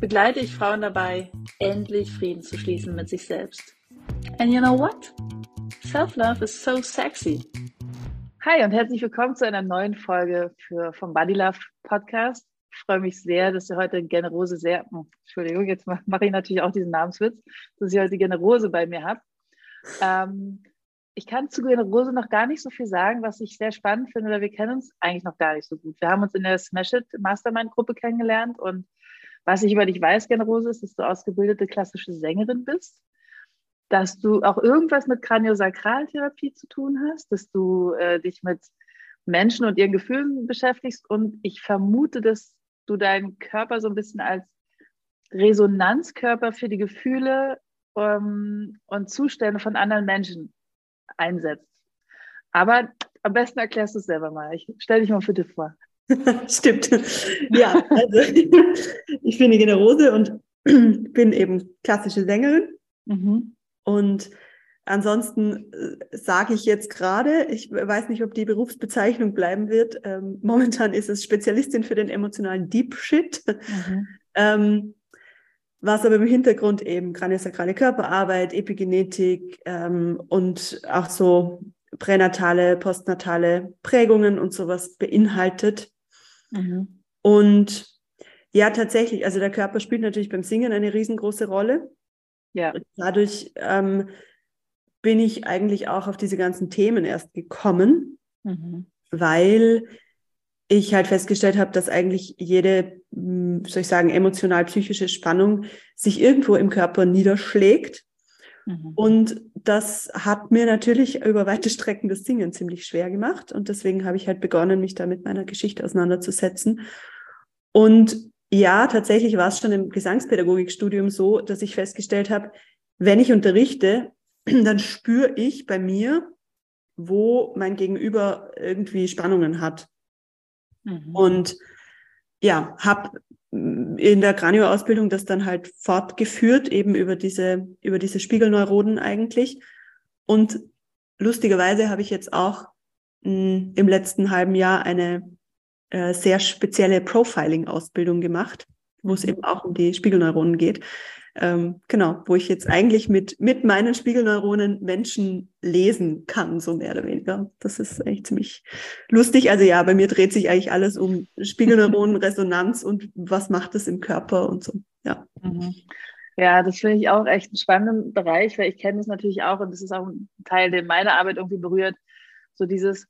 begleite ich Frauen dabei, endlich Frieden zu schließen mit sich selbst. And you know what? Self-love is so sexy. Hi und herzlich willkommen zu einer neuen Folge für, vom Body Love Podcast. Ich freue mich sehr, dass ihr heute Generose sehr, oh, Entschuldigung, jetzt mache ich natürlich auch diesen Namenswitz, dass ihr heute Generose bei mir habt. Ähm, ich kann zu Generose noch gar nicht so viel sagen, was ich sehr spannend finde, weil wir kennen uns eigentlich noch gar nicht so gut. Wir haben uns in der Smash It Mastermind Gruppe kennengelernt und was ich über dich weiß, Generose, ist, dass du ausgebildete klassische Sängerin bist, dass du auch irgendwas mit Kraniosakraltherapie zu tun hast, dass du äh, dich mit Menschen und ihren Gefühlen beschäftigst und ich vermute, dass du deinen Körper so ein bisschen als Resonanzkörper für die Gefühle ähm, und Zustände von anderen Menschen einsetzt. Aber am besten erklärst du es selber mal. Ich stell dich mal bitte vor. Stimmt. Ja, also ich bin die Generose und bin eben klassische Sängerin. Mhm. Und ansonsten äh, sage ich jetzt gerade, ich weiß nicht, ob die Berufsbezeichnung bleiben wird. Ähm, momentan ist es Spezialistin für den emotionalen Deep Shit. Mhm. Ähm, was aber im Hintergrund eben kraniosakrale Körperarbeit, Epigenetik ähm, und auch so pränatale, postnatale Prägungen und sowas beinhaltet. Mhm. Und ja, tatsächlich, also der Körper spielt natürlich beim Singen eine riesengroße Rolle. Ja. Dadurch ähm, bin ich eigentlich auch auf diese ganzen Themen erst gekommen, mhm. weil ich halt festgestellt habe, dass eigentlich jede, hm, soll ich sagen, emotional-psychische Spannung sich irgendwo im Körper niederschlägt. Mhm. Und das hat mir natürlich über weite Strecken das Singen ziemlich schwer gemacht. Und deswegen habe ich halt begonnen, mich da mit meiner Geschichte auseinanderzusetzen. Und ja, tatsächlich war es schon im Gesangspädagogikstudium so, dass ich festgestellt habe, wenn ich unterrichte, dann spüre ich bei mir, wo mein Gegenüber irgendwie Spannungen hat. Mhm. Und ja, habe in der Kranioausbildung das dann halt fortgeführt, eben über diese, über diese Spiegelneuronen eigentlich. Und lustigerweise habe ich jetzt auch mh, hm, im letzten halben Jahr eine äh, sehr spezielle Profiling-Ausbildung gemacht, wo es mhm. eben auch um die Spiegelneuronen geht ähm, genau, wo ich jetzt eigentlich mit, mit meinen Spiegelneuronen Menschen lesen kann, so mehr oder weniger. Das ist echt ziemlich lustig. Also ja, bei mir dreht sich eigentlich alles um Spiegelneuronen, Resonanz und was macht es im Körper und so. Ja. Mhm. Ja, das finde ich auch echt einen spannenden Bereich, weil ich kenne es natürlich auch und das ist auch ein Teil, der meine Arbeit irgendwie berührt. So dieses,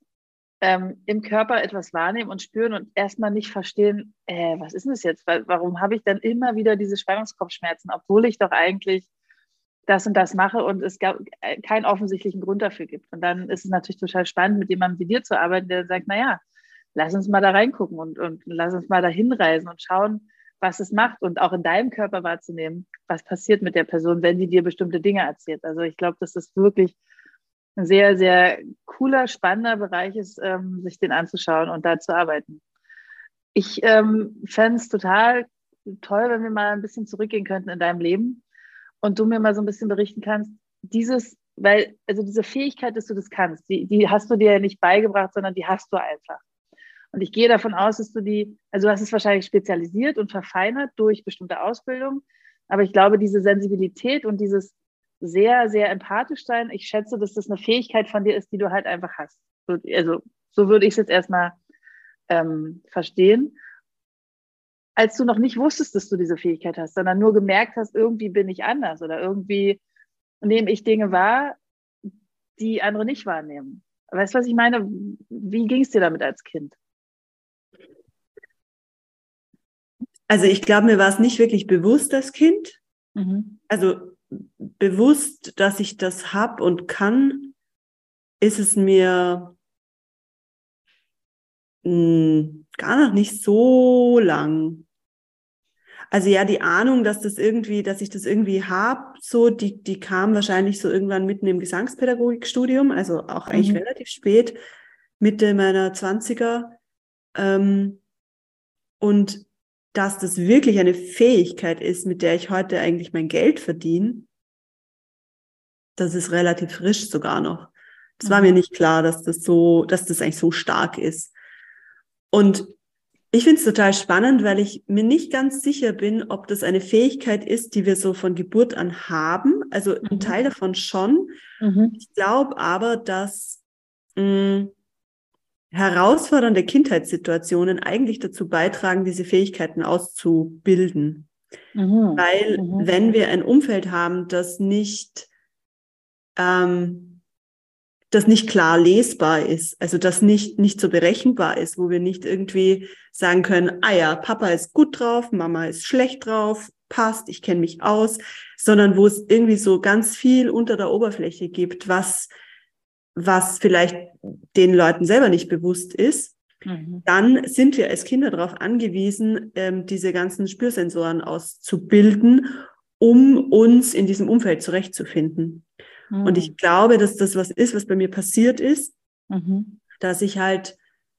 ähm, im Körper etwas wahrnehmen und spüren und erstmal nicht verstehen, äh, was ist denn das jetzt? Warum habe ich dann immer wieder diese Spannungskopfschmerzen, obwohl ich doch eigentlich das und das mache und es gab äh, keinen offensichtlichen Grund dafür gibt. Und dann ist es natürlich total spannend, mit jemandem wie dir zu arbeiten, der sagt, naja, lass uns mal da reingucken und, und lass uns mal da hinreisen und schauen, was es macht und auch in deinem Körper wahrzunehmen, was passiert mit der Person, wenn die dir bestimmte Dinge erzählt. Also ich glaube, das ist wirklich ein sehr, sehr cooler, spannender Bereich ist, ähm, sich den anzuschauen und da zu arbeiten. Ich ähm, fände es total toll, wenn wir mal ein bisschen zurückgehen könnten in deinem Leben und du mir mal so ein bisschen berichten kannst, dieses, weil, also diese Fähigkeit, dass du das kannst, die, die hast du dir nicht beigebracht, sondern die hast du einfach. Und ich gehe davon aus, dass du die, also du hast es wahrscheinlich spezialisiert und verfeinert durch bestimmte Ausbildung, aber ich glaube, diese Sensibilität und dieses sehr, sehr empathisch sein. Ich schätze, dass das eine Fähigkeit von dir ist, die du halt einfach hast. Also so würde ich es jetzt erstmal ähm, verstehen. Als du noch nicht wusstest, dass du diese Fähigkeit hast, sondern nur gemerkt hast, irgendwie bin ich anders oder irgendwie nehme ich Dinge wahr, die andere nicht wahrnehmen. Weißt du, was ich meine? Wie ging es dir damit als Kind? Also ich glaube, mir war es nicht wirklich bewusst als Kind. Mhm. Also bewusst, dass ich das hab und kann, ist es mir mh, hm, gar noch nicht so lang. Also ja, die Ahnung, dass das irgendwie, dass ich das irgendwie habe, so, die, die kam wahrscheinlich so irgendwann mitten im Gesangspädagogikstudium, also auch eigentlich mhm. relativ spät, Mitte meiner Zwanziger. Ähm, und dass das wirklich eine Fähigkeit ist, mit der ich heute eigentlich mein Geld verdiene, das ist relativ frisch sogar noch. Das war mir mhm. nicht klar, dass das so, dass das eigentlich so stark ist. Und ich finde es total spannend, weil ich mir nicht ganz sicher bin, ob das eine Fähigkeit ist, die wir so von Geburt an haben. Also mhm. ein Teil davon schon. Mhm. Ich glaube aber, dass mh, mm, herausfordernde Kindheitssituationen eigentlich dazu beitragen, diese Fähigkeiten auszubilden. Mhm. Weil mhm. wenn wir ein Umfeld haben, das nicht ähm, das nicht klar lesbar ist, also das nicht, nicht so berechenbar ist, wo wir nicht irgendwie sagen können, ah ja, Papa ist gut drauf, Mama ist schlecht drauf, passt, ich kenne mich aus, sondern wo es irgendwie so ganz viel unter der Oberfläche gibt, was, was vielleicht den Leuten selber nicht bewusst ist, mhm. dann sind wir als Kinder darauf angewiesen, ähm, diese ganzen Spürsensoren auszubilden, um uns in diesem Umfeld zurechtzufinden. Mhm. Und ich glaube, dass das was ist, was bei mir passiert ist, mhm. dass ich halt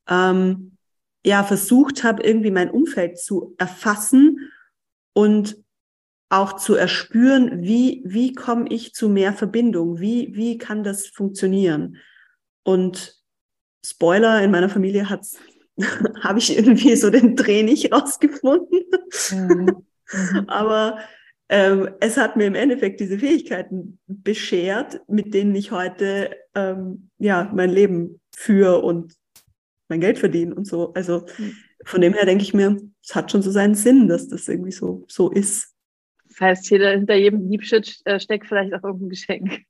ähm, ja versucht habe, irgendwie mein Umfeld zu erfassen und auch zu erspüren, wie, wie komme ich zu mehr Verbindung, wie, wie kann das funktionieren. Und Spoiler, in meiner Familie hat's habe ich irgendwie so den Dreh nicht rausgefunden. Mhm. Mhm. Aber ähm, es hat mir im Endeffekt diese Fähigkeiten beschert, mit denen ich heute ähm, ja mein Leben führe und mein Geld verdiene und so. Also hm. von dem her denke ich mir, es hat schon so seinen Sinn, dass das irgendwie so, so ist. Das heißt, hinter jedem Deep Shit äh, steckt vielleicht auch irgendein Geschenk.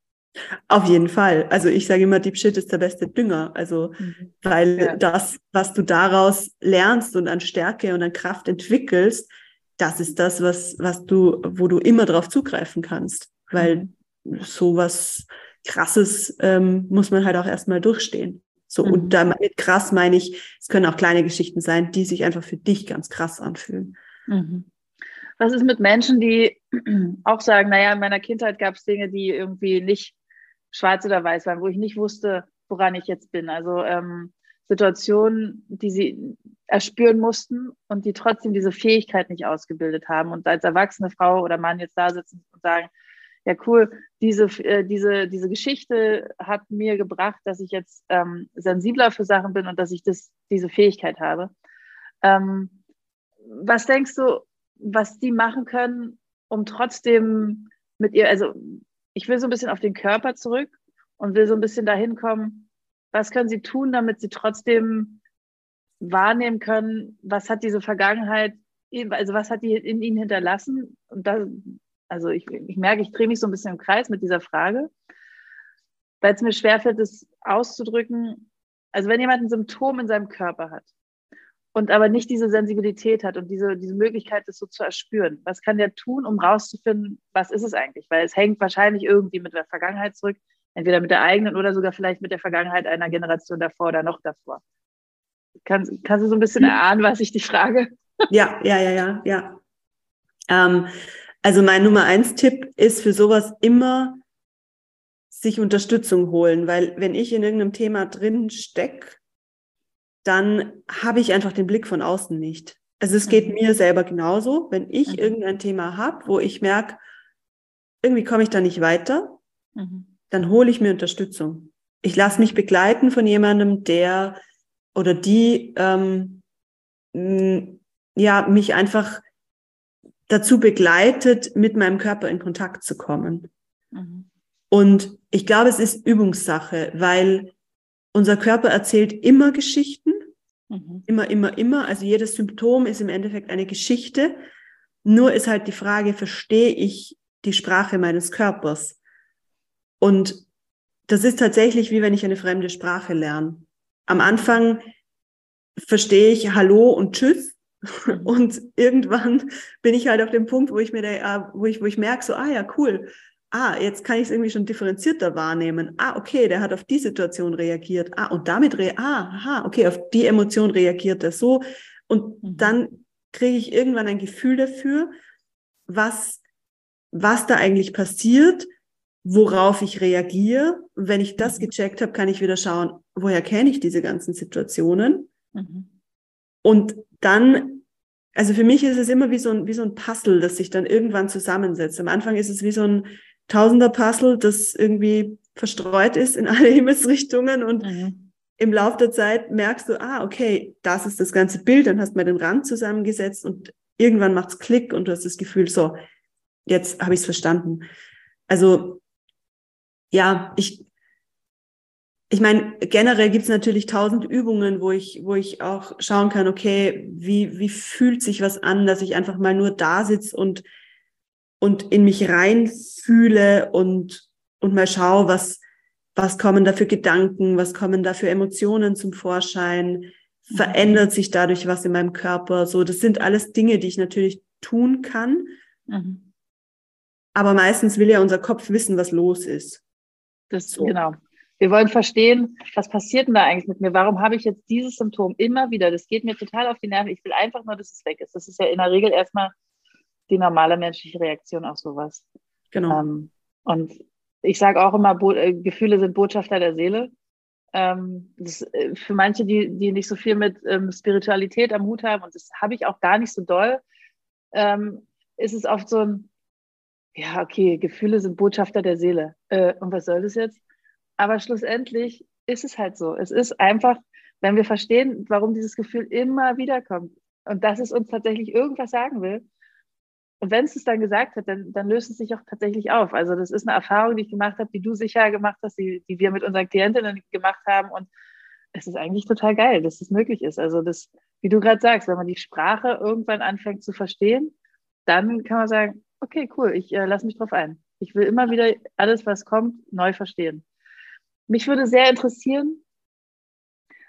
Auf jeden Fall. Also ich sage immer, Deep Shit ist der beste Dünger. Also, mhm. weil ja. das, was du daraus lernst und an Stärke und an Kraft entwickelst, das ist das, was, was du, wo du immer drauf zugreifen kannst. Weil mhm. sowas krasses ähm, muss man halt auch erstmal durchstehen. So, mhm. und damit krass meine ich, es können auch kleine Geschichten sein, die sich einfach für dich ganz krass anfühlen. Mhm. Was ist mit Menschen, die auch sagen, naja, in meiner Kindheit gab es Dinge, die irgendwie nicht schwarz oder weiß waren, wo ich nicht wusste, woran ich jetzt bin. Also ähm, Situationen, die sie erspüren mussten und die trotzdem diese Fähigkeit nicht ausgebildet haben und als erwachsene Frau oder Mann jetzt da sitzen und sagen, ja cool, diese, äh, diese, diese Geschichte hat mir gebracht, dass ich jetzt ähm, sensibler für Sachen bin und dass ich das, diese Fähigkeit habe. Ähm, was denkst du, was die machen können, um trotzdem mit ihr, also ich will so ein bisschen auf den Körper zurück und will so ein bisschen dahin kommen, was können sie tun, damit sie trotzdem wahrnehmen können, was hat diese Vergangenheit, also was hat die in ihnen hinterlassen? Und da, also ich, ich merke, ich drehe mich so ein bisschen im Kreis mit dieser Frage, weil es mir schwerfällt, das auszudrücken. Also wenn jemand ein Symptom in seinem Körper hat und aber nicht diese Sensibilität hat und diese, diese Möglichkeit, das so zu erspüren, was kann der tun, um rauszufinden, was ist es eigentlich? Weil es hängt wahrscheinlich irgendwie mit der Vergangenheit zurück, entweder mit der eigenen oder sogar vielleicht mit der Vergangenheit einer Generation davor oder noch davor. Kannst, kannst du so ein bisschen erahnen, was ich dich frage? Ja, ja, ja, ja, ja. Ähm, also mein Nummer eins Tipp ist für sowas immer sich Unterstützung holen, weil wenn ich in irgendeinem Thema drin stecke, dann habe ich einfach den Blick von außen nicht. Also es geht mhm. mir selber genauso, wenn ich mhm. irgendein Thema habe, wo ich merke, irgendwie komme ich da nicht weiter, mhm dann hole ich mir Unterstützung. Ich lasse mich begleiten von jemandem, der oder die ähm, ja mich einfach dazu begleitet, mit meinem Körper in Kontakt zu kommen. Mhm. Und ich glaube, es ist Übungssache, weil unser Körper erzählt immer Geschichten, mhm. immer, immer, immer. Also jedes Symptom ist im Endeffekt eine Geschichte. Nur ist halt die Frage, verstehe ich die Sprache meines Körpers? Und das ist tatsächlich wie wenn ich eine fremde Sprache lerne. Am Anfang verstehe ich Hallo und Tschüss. Mhm. Und irgendwann bin ich halt auf dem Punkt, wo ich mir, da, wo ich, wo ich merke, so, ah ja, cool. Ah, jetzt kann ich es irgendwie schon differenzierter wahrnehmen. Ah, okay, der hat auf die Situation reagiert. Ah, und damit, re ah, aha, okay, auf die Emotion reagiert er so. Und mhm. dann kriege ich irgendwann ein Gefühl dafür, was, was da eigentlich passiert, worauf ich reagiere. Und wenn ich das mhm. gecheckt habe, kann ich wieder schauen, woher kenne ich diese ganzen Situationen. Mhm. Und dann, also für mich ist es immer wie so, ein, wie so ein Puzzle, das sich dann irgendwann zusammensetzt. Am Anfang ist es wie so ein Tausender-Puzzle, das irgendwie verstreut ist in alle Himmelsrichtungen und mhm. im Laufe der Zeit merkst du, ah, okay, das ist das ganze Bild, dann hast du mal den Rand zusammengesetzt und irgendwann macht's Klick und du hast das Gefühl, so, jetzt habe ich es verstanden. Also ja, ich, ich meine, generell gibt es natürlich tausend Übungen, wo ich, wo ich auch schauen kann, okay, wie, wie fühlt sich was an, dass ich einfach mal nur da sitze und, und in mich reinfühle und, und mal schaue, was, was kommen da für Gedanken, was kommen da für Emotionen zum Vorschein, mhm. verändert sich dadurch was in meinem Körper. So, das sind alles Dinge, die ich natürlich tun kann. Mhm. Aber meistens will ja unser Kopf wissen, was los ist. Das, so. Genau. Wir wollen verstehen, was passiert denn da eigentlich mit mir? Warum habe ich jetzt dieses Symptom immer wieder? Das geht mir total auf die Nerven. Ich will einfach nur, dass es weg ist. Das ist ja in der Regel erstmal die normale menschliche Reaktion auf sowas. Genau. Ähm, und ich sage auch immer, Bo äh, Gefühle sind Botschafter der Seele. Ähm, das, äh, für manche, die, die nicht so viel mit ähm, Spiritualität am Hut haben, und das habe ich auch gar nicht so doll, ähm, ist es oft so ein, ja, okay, Gefühle sind Botschafter der Seele. Äh, und was soll das jetzt? Aber schlussendlich ist es halt so. Es ist einfach, wenn wir verstehen, warum dieses Gefühl immer wieder kommt und dass es uns tatsächlich irgendwas sagen will. Und wenn es es dann gesagt hat, dann, dann löst es sich auch tatsächlich auf. Also das ist eine Erfahrung, die ich gemacht habe, die du sicher gemacht hast, die, die wir mit unseren Klientinnen gemacht haben. Und es ist eigentlich total geil, dass das möglich ist. Also das, wie du gerade sagst, wenn man die Sprache irgendwann anfängt zu verstehen, dann kann man sagen, okay, cool, ich äh, lasse mich drauf ein. Ich will immer wieder alles, was kommt, neu verstehen. Mich würde sehr interessieren,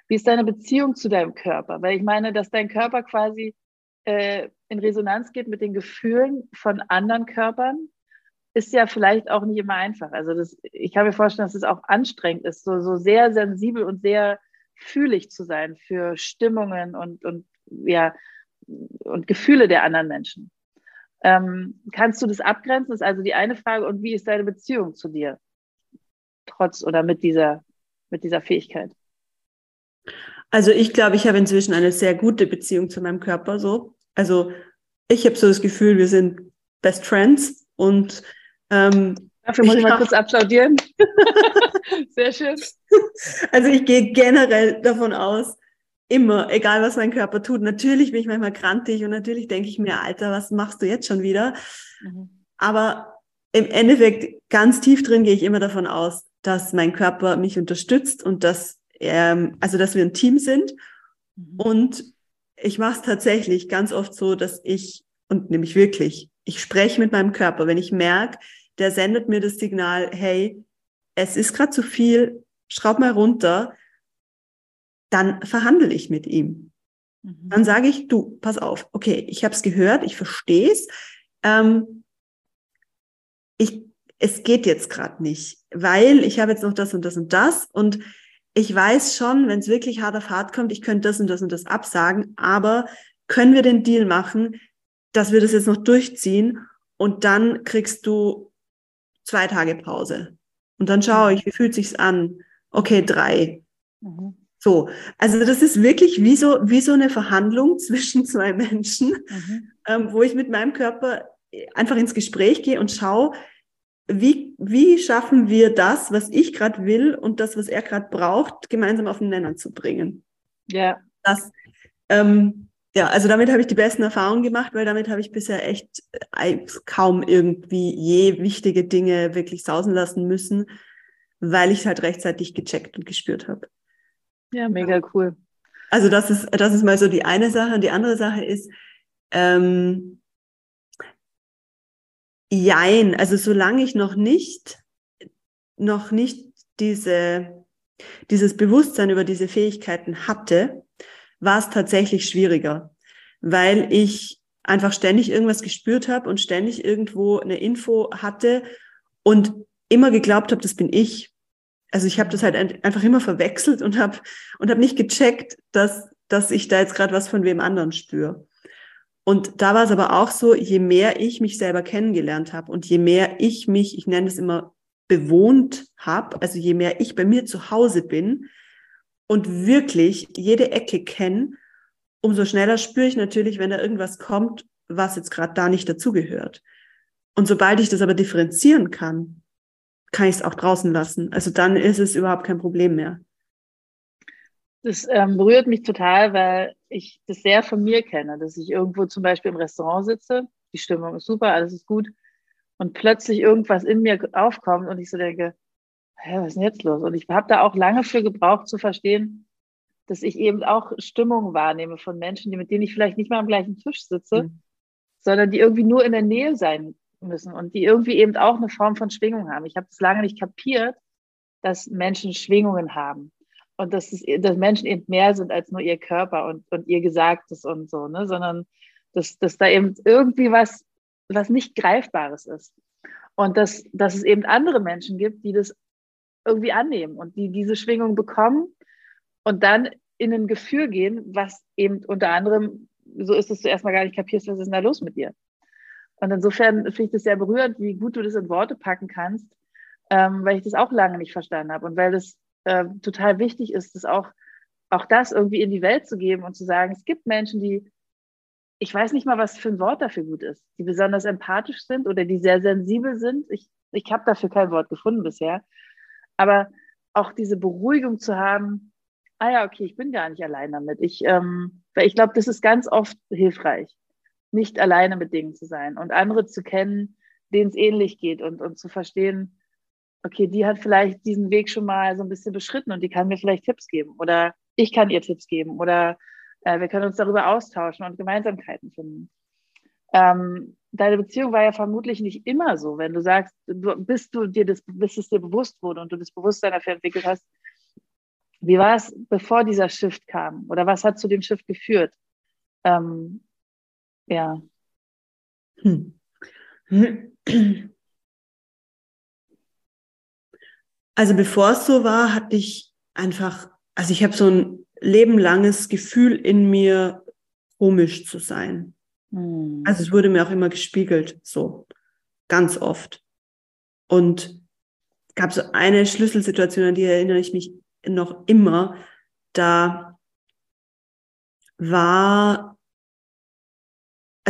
wie ist deine Beziehung zu deinem Körper? Weil ich meine, dass dein Körper quasi äh, in Resonanz geht mit den Gefühlen von anderen Körpern, ist ja vielleicht auch nicht immer einfach. Also das, ich kann mir vorstellen, dass es auch anstrengend ist, so, so sehr sensibel und sehr fühlig zu sein für Stimmungen und, und, ja, und Gefühle der anderen Menschen. Ähm, kannst du das abgrenzen? Das ist also die eine Frage. Und wie ist deine Beziehung zu dir? Trotz oder mit dieser, mit dieser Fähigkeit? Also ich glaube, ich habe inzwischen eine sehr gute Beziehung zu meinem Körper so. Also ich habe so das Gefühl, wir sind Best Friends und ähm, Dafür muss ich, ich mal kurz applaudieren. Sehr schön. Also ich gehe generell davon aus, immer, egal was mein Körper tut. Natürlich bin ich manchmal krantig und natürlich denke ich mir, Alter, was machst du jetzt schon wieder? Mhm. Aber im Endeffekt, ganz tief drin gehe ich immer davon aus, dass mein Körper mich unterstützt und dass, ähm, also dass wir ein Team sind. Mhm. Und ich mache es tatsächlich ganz oft so, dass ich, und nämlich wirklich, ich spreche mit meinem Körper, wenn ich merke, der sendet mir das Signal, hey, es ist gerade zu viel, schraub mal runter, dann verhandle ich mit ihm. Mhm. Dann sage ich, du, pass auf, okay, ich habe es gehört, ich verstehe es. Ähm, ich, es geht jetzt gerade nicht, weil ich habe jetzt noch das und das und das und ich weiß schon, wenn es wirklich hart auf hart kommt, ich könnte das und das und das absagen, aber können wir den Deal machen, dass wir das jetzt noch durchziehen und dann kriegst du zwei Tage Pause. Und dann schaue ich, wie fühlt sich's an? Okay, drei. Mhm. So, also das ist wirklich wie so, wie so eine Verhandlung zwischen zwei Menschen, mhm. ähm, wo ich mit meinem Körper einfach ins Gespräch gehe und schaue, wie, wie schaffen wir das, was ich gerade will und das, was er gerade braucht, gemeinsam auf den Nenner zu bringen. Ja. Das, ähm, ja, also damit habe ich die besten Erfahrungen gemacht, weil damit habe ich bisher echt äh, kaum irgendwie je wichtige Dinge wirklich sausen lassen müssen, weil ich es halt rechtzeitig gecheckt und gespürt habe. Ja, mega cool. Also das ist, das ist mal so die eine Sache. Und die andere Sache ist, ähm, jein, also solange ich noch nicht, noch nicht diese, dieses Bewusstsein über diese Fähigkeiten hatte, war es tatsächlich schwieriger, weil ich einfach ständig irgendwas gespürt habe und ständig irgendwo eine Info hatte und immer geglaubt habe, das bin ich also ich habe das halt einfach immer verwechselt und habe und hab nicht gecheckt, dass, dass ich da jetzt gerade was von wem anderen spüre. Und da war es aber auch so, je mehr ich mich selber kennengelernt habe und je mehr ich mich, ich nenne es immer bewohnt habe, also je mehr ich bei mir zu Hause bin und wirklich jede Ecke kenne, umso schneller spüre ich natürlich, wenn da irgendwas kommt, was jetzt gerade da nicht dazugehört. Und sobald ich das aber differenzieren kann, kann ich es auch draußen lassen. Also dann ist es überhaupt kein Problem mehr. Das ähm, berührt mich total, weil ich das sehr von mir kenne, dass ich irgendwo zum Beispiel im Restaurant sitze, die Stimmung ist super, alles ist gut und plötzlich irgendwas in mir aufkommt und ich so denke, hä, was ist denn jetzt los? Und ich habe da auch lange für gebraucht zu verstehen, dass ich eben auch Stimmungen wahrnehme von Menschen, die, mit denen ich vielleicht nicht mal am gleichen Tisch sitze, mhm. sondern die irgendwie nur in der Nähe sein müssen und die irgendwie eben auch eine Form von Schwingung haben. Ich habe das lange nicht kapiert, dass Menschen Schwingungen haben und dass, es, dass Menschen eben mehr sind als nur ihr Körper und, und ihr Gesagtes und so, ne? sondern dass, dass da eben irgendwie was, was nicht Greifbares ist. Und dass, dass es eben andere Menschen gibt, die das irgendwie annehmen und die diese Schwingung bekommen und dann in ein Gefühl gehen, was eben unter anderem so ist, dass du erstmal gar nicht kapierst, was ist denn da los mit dir. Und insofern finde ich das sehr berührend, wie gut du das in Worte packen kannst, ähm, weil ich das auch lange nicht verstanden habe und weil das äh, total wichtig ist, das auch, auch das irgendwie in die Welt zu geben und zu sagen, es gibt Menschen, die, ich weiß nicht mal, was für ein Wort dafür gut ist, die besonders empathisch sind oder die sehr sensibel sind. Ich, ich habe dafür kein Wort gefunden bisher. Aber auch diese Beruhigung zu haben, ah ja, okay, ich bin gar nicht allein damit. Ich, ähm, weil ich glaube, das ist ganz oft hilfreich, nicht alleine mit Dingen zu sein und andere zu kennen, denen es ähnlich geht und, und zu verstehen, okay, die hat vielleicht diesen Weg schon mal so ein bisschen beschritten und die kann mir vielleicht Tipps geben oder ich kann ihr Tipps geben oder äh, wir können uns darüber austauschen und Gemeinsamkeiten finden. Ähm, deine Beziehung war ja vermutlich nicht immer so, wenn du sagst, du, bis du dir das, bis es dir bewusst wurde und du das Bewusstsein dafür entwickelt hast. Wie war es, bevor dieser Shift kam? Oder was hat zu dem Shift geführt? Ähm, ja. Hm. Also bevor es so war, hatte ich einfach, also ich habe so ein lebenlanges Gefühl in mir, komisch zu sein. Mhm. Also es wurde mir auch immer gespiegelt, so ganz oft. Und gab so eine Schlüsselsituation, an die erinnere ich mich noch immer. Da war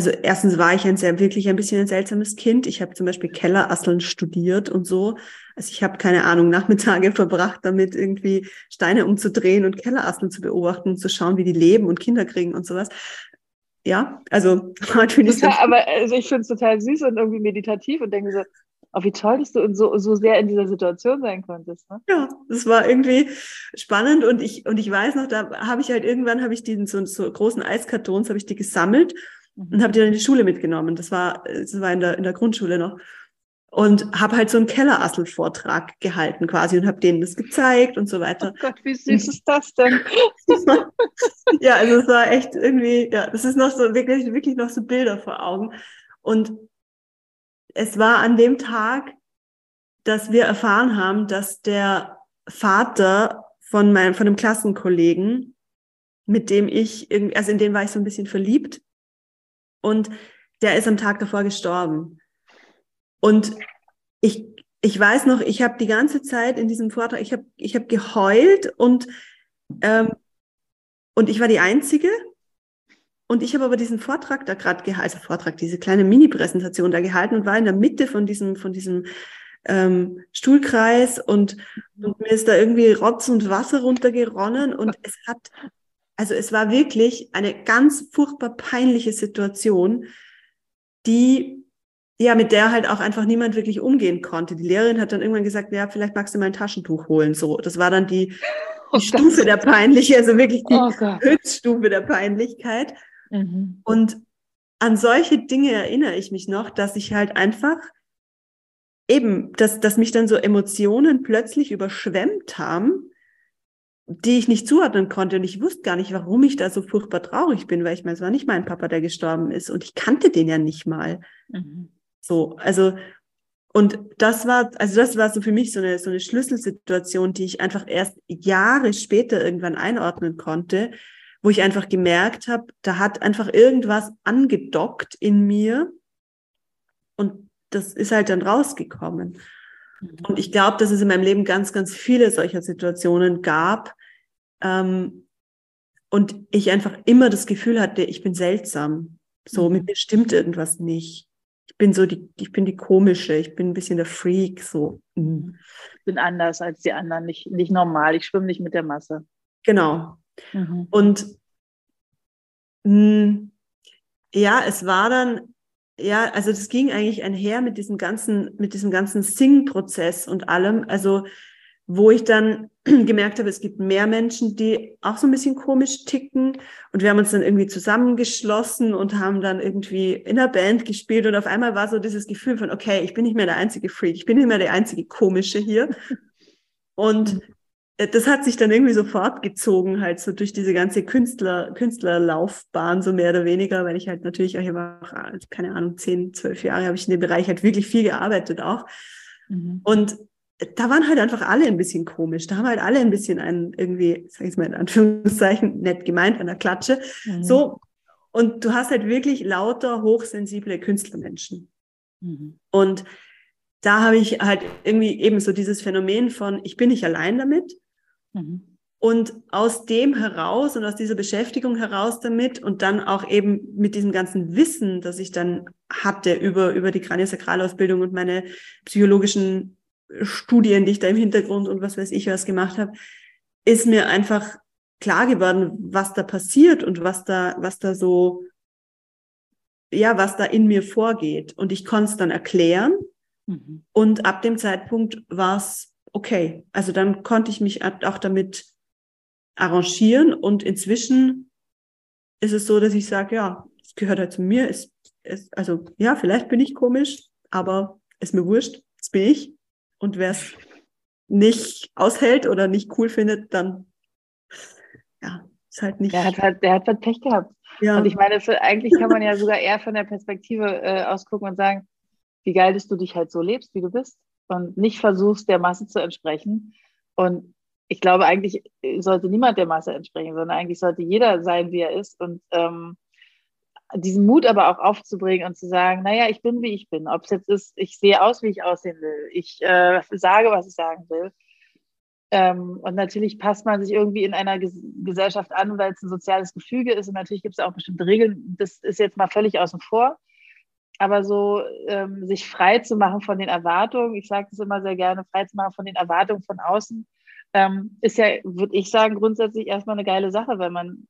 also erstens war ich ein sehr wirklich ein bisschen ein seltsames Kind. Ich habe zum Beispiel Kellerasseln studiert und so. Also ich habe keine Ahnung Nachmittage verbracht, damit irgendwie Steine umzudrehen und Kellerasseln zu beobachten und zu schauen, wie die leben und Kinder kriegen und sowas. Ja, also finde ich aber also ich finde es total süß und irgendwie meditativ und denke so, oh, wie toll, dass du so, so sehr in dieser Situation sein konntest. Ne? Ja, das war irgendwie spannend und ich, und ich weiß noch, da habe ich halt irgendwann, habe ich diesen so, so großen Eiskartons, habe ich die gesammelt und habe die dann in die Schule mitgenommen. Das war, das war in der, in der Grundschule noch. Und habe halt so einen Kellerassel-Vortrag gehalten quasi und habe denen das gezeigt und so weiter. Oh Gott, wie süß ist das denn? ja, also es war echt irgendwie, ja, das ist noch so wirklich, wirklich noch so Bilder vor Augen. Und es war an dem Tag, dass wir erfahren haben, dass der Vater von meinem, von einem Klassenkollegen, mit dem ich irgendwie, also in den war ich so ein bisschen verliebt, und der ist am Tag davor gestorben. Und ich, ich weiß noch, ich habe die ganze Zeit in diesem Vortrag, ich habe ich hab geheult und, ähm, und ich war die Einzige. Und ich habe aber diesen Vortrag da gerade gehalten, also Vortrag, diese kleine Mini-Präsentation da gehalten und war in der Mitte von diesem, von diesem ähm, Stuhlkreis und, und mir ist da irgendwie Rotz und Wasser runtergeronnen und es hat also es war wirklich eine ganz furchtbar peinliche Situation, die ja, mit der halt auch einfach niemand wirklich umgehen konnte. Die Lehrerin hat dann irgendwann gesagt, ja, vielleicht magst du mal ein Taschentuch holen. So, das war dann die, die oh Stufe der Peinlichkeit, also wirklich die oh Höchststufe der Peinlichkeit. Mhm. Und an solche Dinge erinnere ich mich noch, dass ich halt einfach eben, dass, dass mich dann so Emotionen plötzlich überschwemmt haben die ich nicht zuordnen konnte. Und ich wusste gar nicht, warum ich da so furchtbar traurig bin, weil ich meine, es war nicht mein Papa, der gestorben ist. Und ich kannte den ja nicht mal. Mhm. So, also, und das war, also das war so für mich so eine, so eine Schlüsselsituation, die ich einfach erst Jahre später irgendwann einordnen konnte, wo ich einfach gemerkt habe, da hat einfach irgendwas angedockt in mir und das ist halt dann rausgekommen. Mhm. Und ich glaube, dass es in meinem Leben ganz, ganz viele solcher Situationen gab ähm, und ich einfach immer das Gefühl hatte, ich bin seltsam. So, mhm. mit mir stimmt irgendwas nicht. Ich bin so die, ich bin die komische, ich bin ein bisschen der Freak, so. Mhm. Ich bin anders als die anderen, nicht, nicht normal, ich schwimme nicht mit der Masse. Genau. Mhm. Und mh, hm, ja, es war dann, ja, also das ging eigentlich einher mit diesem ganzen, mit diesem ganzen Sing-Prozess und allem. Also, wo ich dann gemerkt habe, es gibt mehr Menschen, die auch so ein bisschen komisch ticken. Und wir haben uns dann irgendwie zusammengeschlossen und haben dann irgendwie in der Band gespielt. Und auf einmal war so dieses Gefühl von, okay, ich bin nicht mehr der einzige Freak, ich bin nicht mehr der einzige Komische hier. Und mhm. Das hat sich dann irgendwie so fortgezogen, halt so durch diese ganze Künstler, Künstlerlaufbahn, so mehr oder weniger, weil ich halt natürlich auch, auch, äh, keine Ahnung, zehn, zwölf Jahre habe ich in dem Bereich halt wirklich viel gearbeitet auch. Mhm. Und da waren halt einfach alle ein bisschen komisch. Da haben halt alle ein bisschen einen irgendwie, sag ich mal in Anführungszeichen, nett gemeint, an der Klatsche. Mhm. So. Und du hast halt wirklich lauter, hochsensible Künstlermenschen. Mhm. Und da habe ich halt irgendwie eben so dieses Phänomen von, ich bin nicht allein damit. Mhm. Und aus dem heraus und aus dieser Beschäftigung heraus damit und dann auch eben mit diesem ganzen Wissen, das ich dann hatte über, über die Kraniosakralausbildung und meine psychologischen Studien, die ich da im Hintergrund und was weiß ich was gemacht habe, ist mir einfach klar geworden, was da passiert und was da, was da so, ja, was da in mir vorgeht. Und ich konnte es dann erklären. Mhm. Und ab dem Zeitpunkt war es okay. Also dann konnte ich mich auch damit arrangieren und inzwischen ist es so, dass ich sage, ja, es gehört halt zu mir. Es, es, also ja, vielleicht bin ich komisch, aber ist mir wurscht, das bin ich. Und wer es nicht aushält oder nicht cool findet, dann ja, ist halt nicht. Der hat halt, der hat halt Pech gehabt. Ja. Und ich meine, eigentlich kann man ja sogar eher von der Perspektive äh, ausgucken und sagen, wie geil, dass du dich halt so lebst, wie du bist und nicht versuchst, der Masse zu entsprechen. Und ich glaube, eigentlich sollte niemand der Masse entsprechen, sondern eigentlich sollte jeder sein, wie er ist und ähm, diesen Mut aber auch aufzubringen und zu sagen, naja, ich bin, wie ich bin. Ob es jetzt ist, ich sehe aus, wie ich aussehen will. Ich äh, sage, was ich sagen will. Ähm, und natürlich passt man sich irgendwie in einer Ges Gesellschaft an, weil es ein soziales Gefüge ist. Und natürlich gibt es auch bestimmte Regeln. Das ist jetzt mal völlig außen vor aber so ähm, sich frei zu machen von den Erwartungen, ich sage das immer sehr gerne, frei zu machen von den Erwartungen von außen, ähm, ist ja, würde ich sagen, grundsätzlich erstmal eine geile Sache, weil man,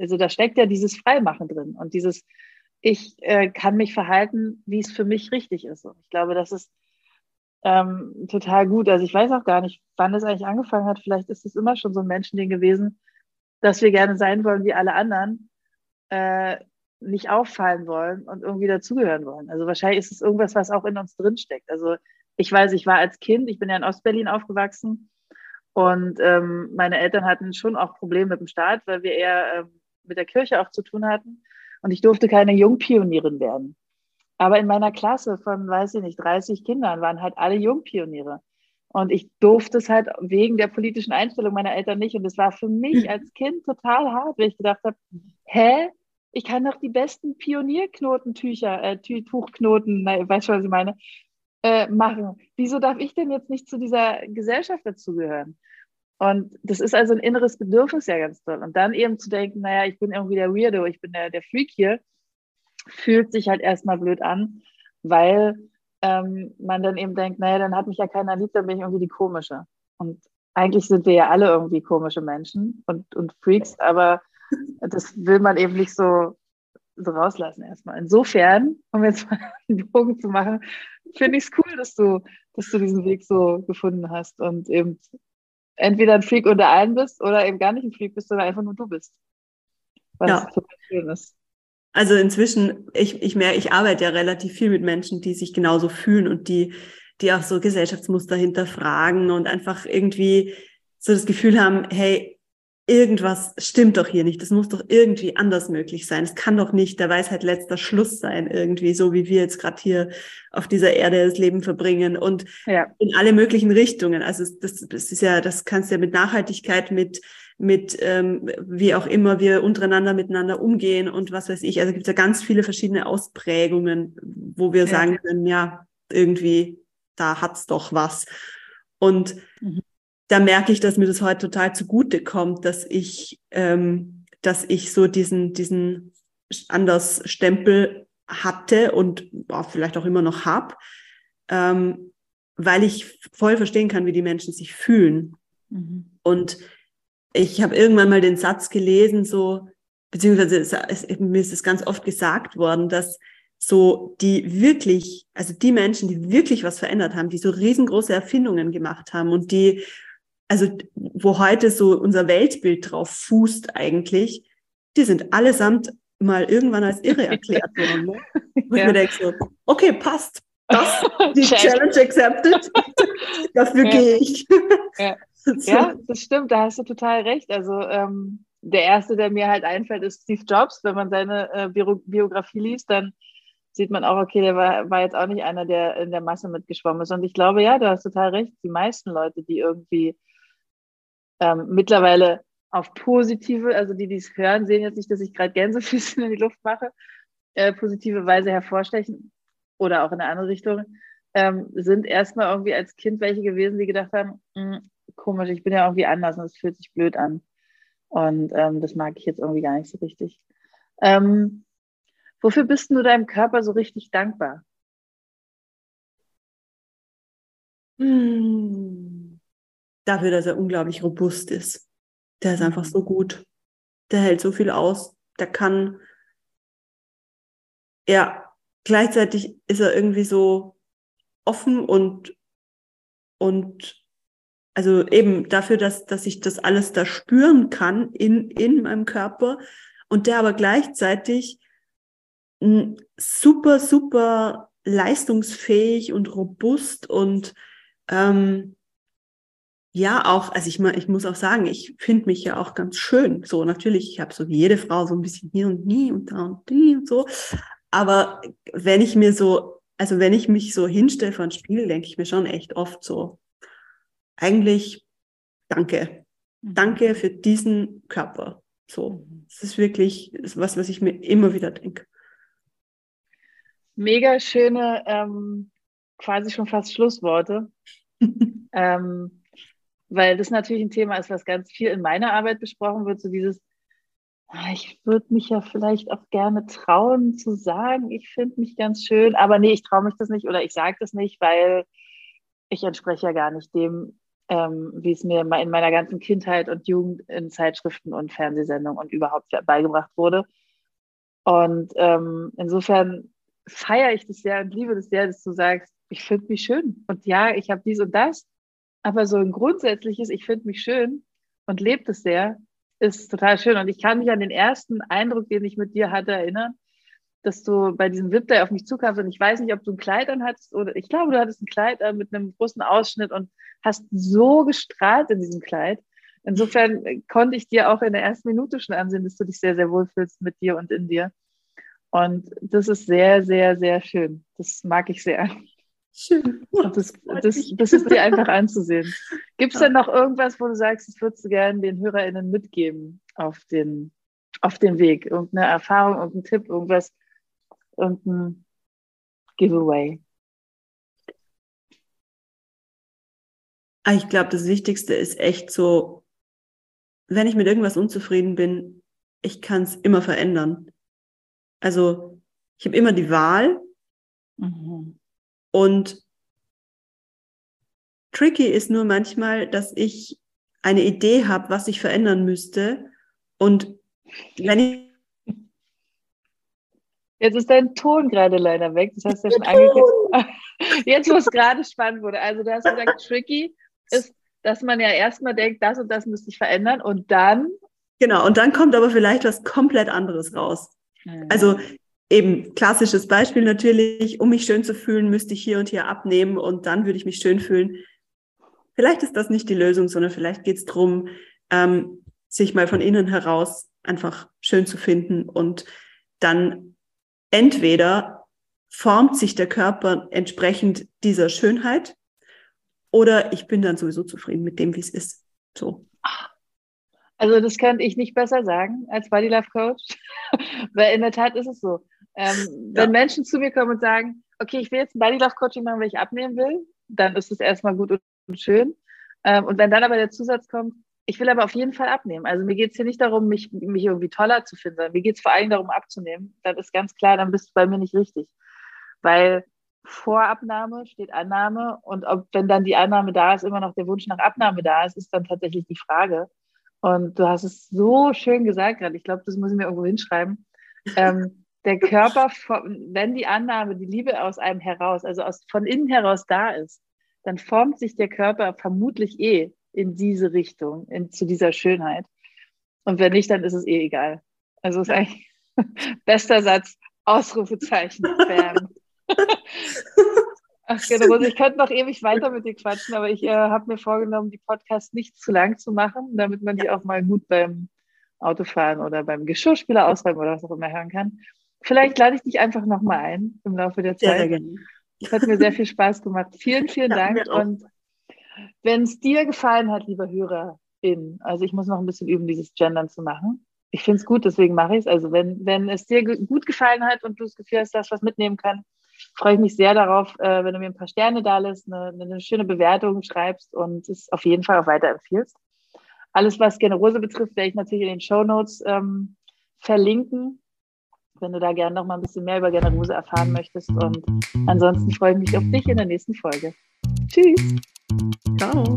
also da steckt ja dieses Freimachen drin und dieses, ich äh, kann mich verhalten, wie es für mich richtig ist. Und ich glaube, das ist ähm, total gut. Also ich weiß auch gar nicht, wann das eigentlich angefangen hat. Vielleicht ist es immer schon so ein Menschending gewesen, dass wir gerne sein wollen wie alle anderen. Äh, nicht auffallen wollen und irgendwie dazugehören wollen. Also wahrscheinlich ist es irgendwas, was auch in uns drinsteckt. Also ich weiß, ich war als Kind, ich bin ja in Ostberlin aufgewachsen und ähm, meine Eltern hatten schon auch Probleme mit dem Staat, weil wir eher ähm, mit der Kirche auch zu tun hatten. Und ich durfte keine Jungpionierin werden. Aber in meiner Klasse von, weiß ich nicht, 30 Kindern waren halt alle Jungpioniere. Und ich durfte es halt wegen der politischen Einstellung meiner Eltern nicht. Und es war für mich als Kind total hart, weil ich gedacht habe, hä, ich kann doch die besten Pionierknotentücher, äh, Tuchknoten, na, weißt du, was ich meine, äh, machen. Wieso darf ich denn jetzt nicht zu dieser Gesellschaft dazugehören? Und das ist also ein inneres Bedürfnis ja ganz toll. Und dann eben zu denken, naja, ich bin irgendwie der Weirdo, ich bin der, der Freak hier, fühlt sich halt erstmal blöd an, weil ähm, man dann eben denkt, naja, dann hat mich ja keiner lieb, dann bin ich irgendwie die komische. Und eigentlich sind wir ja alle irgendwie komische Menschen und, und Freaks, aber das will man eben nicht so, so rauslassen erstmal. Insofern, um jetzt mal einen Bogen zu machen, finde ich es cool, dass du, dass du diesen Weg so gefunden hast und eben entweder ein Freak unter allen bist oder eben gar nicht ein Freak bist, sondern einfach nur du bist. Was ja. total schön ist. Also inzwischen, ich, ich merke, ich arbeite ja relativ viel mit Menschen, die sich genauso fühlen und die, die auch so Gesellschaftsmuster hinterfragen und einfach irgendwie so das Gefühl haben, hey, irgendwas stimmt doch hier nicht. Das muss doch irgendwie anders möglich sein. Es kann doch nicht der Weisheit letzter Schluss sein, irgendwie, so wie wir jetzt gerade hier auf dieser Erde das Leben verbringen und ja. in alle möglichen Richtungen. Also das, das ist ja, das kannst du ja mit Nachhaltigkeit, mit mit ähm, wie auch immer wir untereinander miteinander umgehen und was weiß ich. Also gibt es ja ganz viele verschiedene Ausprägungen, wo wir ja. sagen können, ja, irgendwie, da hat's doch was. Und mhm da merke ich, dass mir das heute total zugute kommt, dass ich, ähm, dass ich so diesen, diesen anders Stempel hatte und oh, vielleicht auch immer noch habe, ähm, weil ich voll verstehen kann, wie die Menschen sich fühlen. Mhm. Und ich habe irgendwann mal den Satz gelesen, so, beziehungsweise es, es, mir ist es ganz oft gesagt worden, dass so die wirklich, also die Menschen, die wirklich was verändert haben, die so riesengroße Erfindungen gemacht haben und die also wo heute so unser Weltbild drauf fußt eigentlich, die sind allesamt mal irgendwann als irre erklärt worden. Ne? Wo ja. ich mir denke so, okay, passt. Das, die Challenge accepted. Dafür ja. gehe ich. Ja. so. ja. das stimmt, da hast du total recht. Also ähm, der erste, der mir halt einfällt, ist Steve Jobs. Wenn man seine äh, Bio Biografie liest, dann sieht man auch, okay, der war, war jetzt auch nicht einer, der in der Masse mitgeschwommen ist. Und ich glaube, ja, du hast total recht. Die meisten Leute, die irgendwie ähm, mittlerweile auf positive, also die, die es hören, sehen jetzt nicht, dass ich gerade Gänsefüße in die Luft mache, äh, positive Weise hervorstechen oder auch in eine andere Richtung, ähm, sind erstmal irgendwie als Kind welche gewesen, die gedacht haben, hm, komisch, ich bin ja irgendwie anders und es fühlt sich blöd an. Und ähm, das mag ich jetzt irgendwie gar nicht so richtig. Ähm, wofür bist du deinem Körper so richtig dankbar? Hm dafür, dass er unglaublich robust ist. Der ist einfach so gut. Der hält so viel aus. Der kann, ja, gleichzeitig ist er irgendwie so offen und, und also eben dafür, dass, dass ich das alles da spüren kann in, in meinem Körper und der aber gleichzeitig super, super leistungsfähig und robust und ähm, ja, auch, also ich, ich muss auch sagen, ich finde mich ja auch ganz schön. So, natürlich, ich habe so wie jede Frau so ein bisschen hier und nie und da und die und so. Aber wenn ich mir so, also wenn ich mich so hinstelle vor ein Spiegel, denke ich mir schon echt oft so, eigentlich danke. Mhm. Danke für diesen Körper. So, es ist wirklich was, was ich mir immer wieder denke. Mega schöne, ähm, quasi schon fast Schlussworte. ähm, weil das natürlich ein Thema ist, was ganz viel in meiner Arbeit besprochen wird, so dieses, ah, ich würde mich ja vielleicht auch gerne trauen zu sagen, ich finde mich ganz schön, aber nee, ich traue mich das nicht oder ich sage das nicht, weil ich entspreche ja gar nicht dem, ähm, wie es mir in meiner ganzen Kindheit und Jugend in Zeitschriften und Fernsehsendungen und überhaupt beigebracht wurde. Und ähm, insofern feiere ich das sehr und liebe das sehr, dass du sagst, ich finde mich schön. Und ja, ich habe dies und das. Aber so ein grundsätzliches, ich finde mich schön und lebt es sehr, ist total schön. Und ich kann mich an den ersten Eindruck, den ich mit dir hatte, erinnern, dass du bei diesem VIP Day auf mich zukamst und ich weiß nicht, ob du ein Kleid an hattest oder ich glaube, du hattest ein Kleid an mit einem großen Ausschnitt und hast so gestrahlt in diesem Kleid. Insofern konnte ich dir auch in der ersten Minute schon ansehen, dass du dich sehr, sehr wohl fühlst mit dir und in dir. Und das ist sehr, sehr, sehr schön. Das mag ich sehr. Schön. Das, das, das, ist dir einfach anzusehen. Gibt es denn noch irgendwas, wo du sagst, das würdest du gerne den HörerInnen mitgeben auf den, auf den Weg? Irgendeine Erfahrung, irgendein Tipp, irgendwas, irgendein Giveaway? Ah, ich glaube, das Wichtigste ist echt so, wenn ich mit irgendwas unzufrieden bin, ich kann es immer verändern. Also ich habe immer die Wahl. Mhm und tricky ist nur manchmal, dass ich eine Idee habe, was ich verändern müsste. Und wenn ich Jetzt ist dein Ton gerade leider weg. Das hast du ja schon angekündigt. Jetzt, wo es gerade spannend wurde. Also, du hast gesagt, tricky ist, dass man ja erstmal denkt, das und das müsste ich verändern und dann. Genau, und dann kommt aber vielleicht was komplett anderes raus. Mhm. Also, eben klassisches Beispiel natürlich, um mich schön zu fühlen, müsste ich hier und hier abnehmen und dann würde ich mich schön fühlen. Vielleicht ist das nicht die Lösung, sondern vielleicht geht es darum, ähm, sich mal von innen heraus einfach schön zu finden und dann entweder formt sich der Körper entsprechend dieser Schönheit oder ich bin dann sowieso zufrieden mit dem, wie es ist. So. Also das könnte ich nicht besser sagen als Body Love Coach, weil in der Tat ist es so. Ähm, ja. Wenn Menschen zu mir kommen und sagen, okay, ich will jetzt ein Body Love Coaching machen, weil ich abnehmen will, dann ist es erstmal gut und schön. Ähm, und wenn dann aber der Zusatz kommt, ich will aber auf jeden Fall abnehmen. Also mir geht es hier nicht darum, mich, mich irgendwie toller zu finden, sondern mir geht es vor allem darum, abzunehmen. Dann ist ganz klar, dann bist du bei mir nicht richtig. Weil vor Abnahme steht Annahme und ob, wenn dann die Annahme da ist, immer noch der Wunsch nach Abnahme da ist, ist dann tatsächlich die Frage. Und du hast es so schön gesagt gerade, ich glaube, das muss ich mir irgendwo hinschreiben. Ähm, der Körper, wenn die Annahme, die Liebe aus einem heraus, also aus, von innen heraus da ist, dann formt sich der Körper vermutlich eh in diese Richtung, in, zu dieser Schönheit. Und wenn nicht, dann ist es eh egal. Also ist eigentlich bester Satz, Ausrufezeichen, Bam. Ach, genau, ich könnte noch ewig weiter mit dir quatschen, aber ich äh, habe mir vorgenommen, die Podcasts nicht zu lang zu machen, damit man die auch mal gut beim Autofahren oder beim Geschirrspüler ausräumen oder was auch immer hören kann. Vielleicht lade ich dich einfach nochmal ein im Laufe der Zeit. Sehr, sehr gerne. Es hat mir sehr viel Spaß gemacht. Vielen, vielen ja, Dank. Und wenn es dir gefallen hat, lieber Hörerin, also ich muss noch ein bisschen üben, dieses Gendern zu machen. Ich finde es gut, deswegen mache ich es. Also wenn, wenn es dir gut gefallen hat und du das Gefühl hast, dass was mitnehmen kann, freue ich mich sehr darauf, äh, wenn du mir ein paar Sterne da lässt, eine, eine schöne Bewertung schreibst und es auf jeden Fall auch weiterempfiehlst. Alles, was Generose betrifft, werde ich natürlich in den Show Notes ähm, verlinken wenn du da gerne noch mal ein bisschen mehr über Generose erfahren möchtest. Und ansonsten freue ich mich auf dich in der nächsten Folge. Tschüss. Ciao.